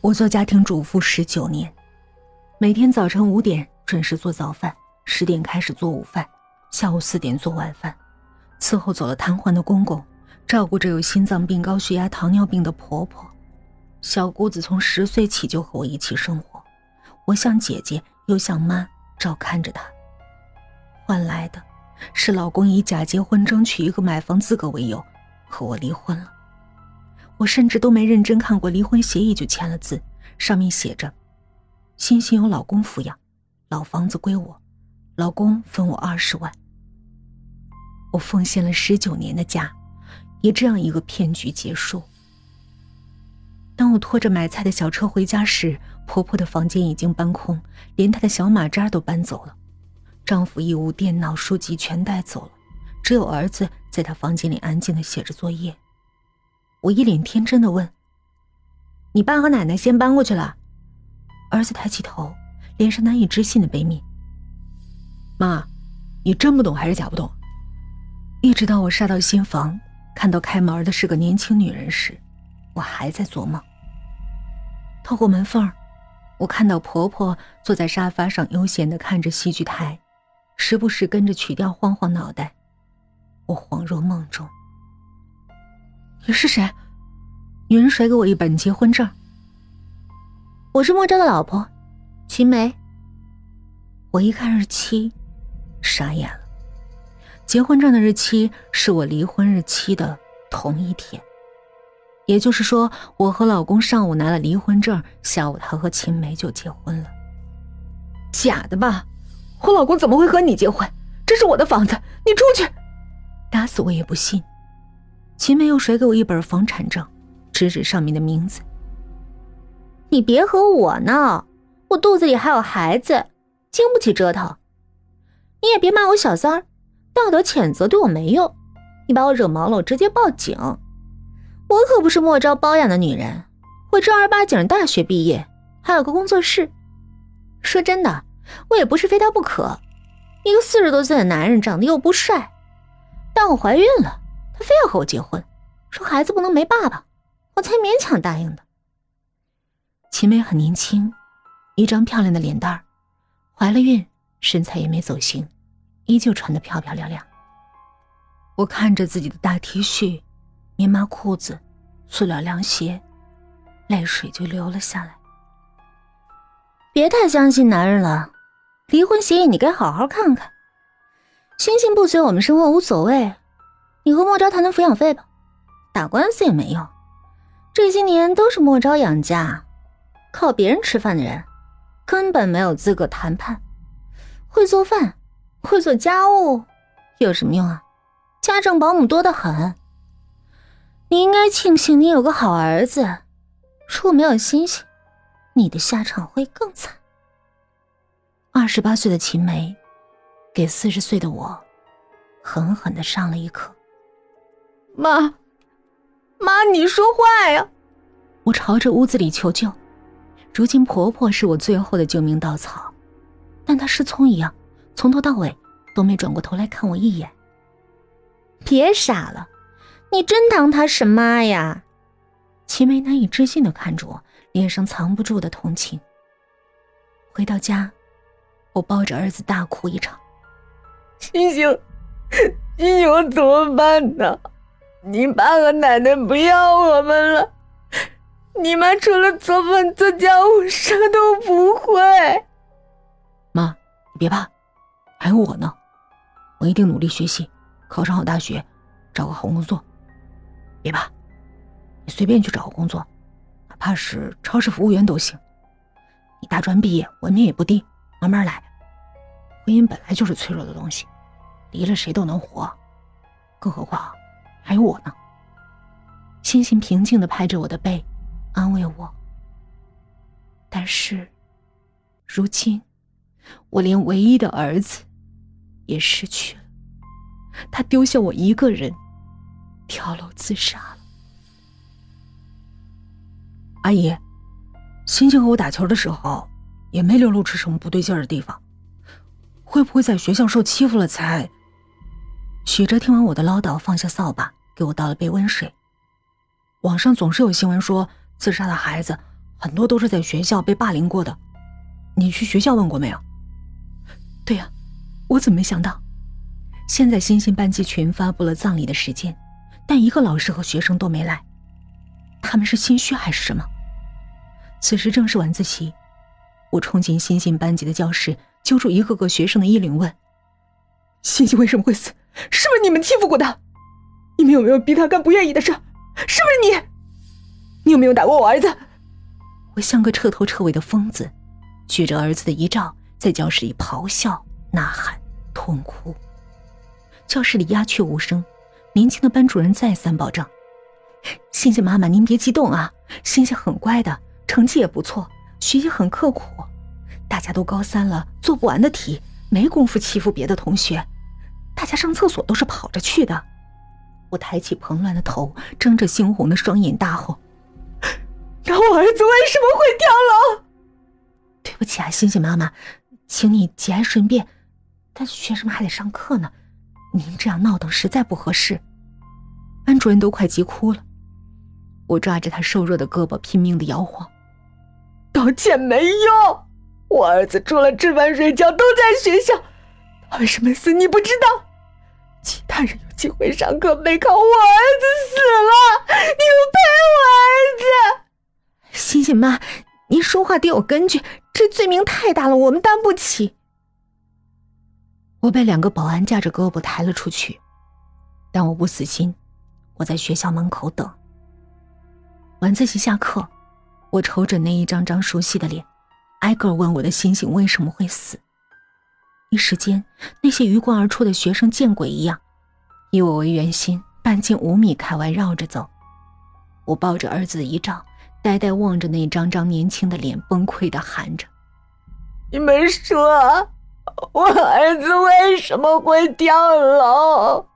我做家庭主妇十九年，每天早晨五点准时做早饭，十点开始做午饭，下午四点做晚饭，伺候走了瘫痪的公公，照顾着有心脏病、高血压、糖尿病的婆婆。小姑子从十岁起就和我一起生活，我像姐姐又像妈，照看着她。换来的，是老公以假结婚争取一个买房资格为由，和我离婚了。我甚至都没认真看过离婚协议就签了字，上面写着：“欣欣由老公抚养，老房子归我，老公分我二十万。”我奉献了十九年的家，以这样一个骗局结束。当我拖着买菜的小车回家时，婆婆的房间已经搬空，连她的小马扎都搬走了，丈夫衣物、电脑、书籍全带走了，只有儿子在她房间里安静的写着作业。我一脸天真的问：“你爸和奶奶先搬过去了？”儿子抬起头，脸上难以置信的悲悯：“妈，你真不懂还是假不懂？”一直到我杀到新房，看到开门的是个年轻女人时，我还在做梦。透过门缝，我看到婆婆坐在沙发上悠闲的看着戏剧台，时不时跟着曲调晃晃脑袋。我恍若梦中。你是谁？女人甩给我一本结婚证。我是莫昭的老婆，秦梅。我一看日期，傻眼了。结婚证的日期是我离婚日期的同一天，也就是说，我和老公上午拿了离婚证，下午他和秦梅就结婚了。假的吧？我老公怎么会和你结婚？这是我的房子，你出去！打死我也不信。秦梅又甩给我一本房产证，指指上面的名字。你别和我闹，我肚子里还有孩子，经不起折腾。你也别骂我小三儿，道德谴责对我没用。你把我惹毛了，我直接报警。我可不是莫招包养的女人，我正儿八经大学毕业，还有个工作室。说真的，我也不是非他不可。一个四十多岁的男人，长得又不帅，但我怀孕了。他非要和我结婚，说孩子不能没爸爸，我才勉强答应的。秦梅很年轻，一张漂亮的脸蛋儿，怀了孕，身材也没走形，依旧穿得漂漂亮亮。我看着自己的大 T 恤、棉麻裤子、塑料凉鞋，泪水就流了下来。别太相信男人了，离婚协议你该好好看看。星星不随我们生活无所谓。你和莫昭谈谈抚养费吧，打官司也没用。这些年都是莫昭养家，靠别人吃饭的人根本没有资格谈判。会做饭，会做家务，有什么用啊？家政保姆多得很。你应该庆幸你有个好儿子，如果没有星星，你的下场会更惨。二十八岁的秦梅，给四十岁的我，狠狠的上了一课。妈，妈，你说话呀！我朝着屋子里求救。如今婆婆是我最后的救命稻草，但她失聪一样，从头到尾都没转过头来看我一眼。别傻了，你真当她是妈呀？齐梅难以置信的看着我，脸上藏不住的同情。回到家，我抱着儿子大哭一场。星星，星星，我怎么办呢？你爸和奶奶不要我们了，你妈除了做饭做家务啥都不会。妈，你别怕，还有我呢，我一定努力学习，考上好大学，找个好工作。别怕，你随便去找个工作，哪怕是超市服务员都行。你大专毕业，文凭也不低，慢慢来。婚姻本来就是脆弱的东西，离了谁都能活，更何况……还有我呢。星星平静的拍着我的背，安慰我。但是，如今，我连唯一的儿子也失去了。他丢下我一个人，跳楼自杀了。阿姨，星星和我打球的时候，也没流露出什么不对劲的地方。会不会在学校受欺负了才？许哲听完我的唠叨，放下扫把。给我倒了杯温水。网上总是有新闻说，自杀的孩子很多都是在学校被霸凌过的。你去学校问过没有？对呀，我怎么没想到？现在星星班级群发布了葬礼的时间，但一个老师和学生都没来。他们是心虚还是什么？此时正是晚自习，我冲进星星班级的教室，揪住一个个学生的衣领问：“星星为什么会死？是不是你们欺负过他？你们有没有逼他干不愿意的事？是不是你？你有没有打过我儿子？”我像个彻头彻尾的疯子，举着儿子的遗照，在教室里咆哮、呐喊、痛哭。教室里鸦雀无声，年轻的班主任再三保证：“星星妈妈，您别激动啊，星星很乖的，成绩也不错，学习很刻苦。大家都高三了，做不完的题，没工夫欺负别的同学。大家上厕所都是跑着去的。”我抬起蓬乱的头，睁着猩红的双眼，大吼：“那我儿子为什么会跳楼？”对不起啊，星星妈妈，请你节哀顺变，但学生们还得上课呢。您这样闹腾实在不合适，班主任都快急哭了。我抓着他瘦弱的胳膊，拼命的摇晃。道歉没用，我儿子除了吃饭睡觉都在学校，他为什么死你不知道？其他人机会上课备考，我儿子死了，你们赔我儿子。星星妈，您说话得有根据，这罪名太大了，我们担不起。我被两个保安架着胳膊抬了出去，但我不死心，我在学校门口等。晚自习下课，我瞅着那一张张熟悉的脸，挨个问我的星星为什么会死。一时间，那些鱼贯而出的学生见鬼一样，以我为圆心，半径五米开外绕着走。我抱着儿子一照，呆呆望着那张张年轻的脸，崩溃的喊着：“你们说！”我儿子为什么会跳楼？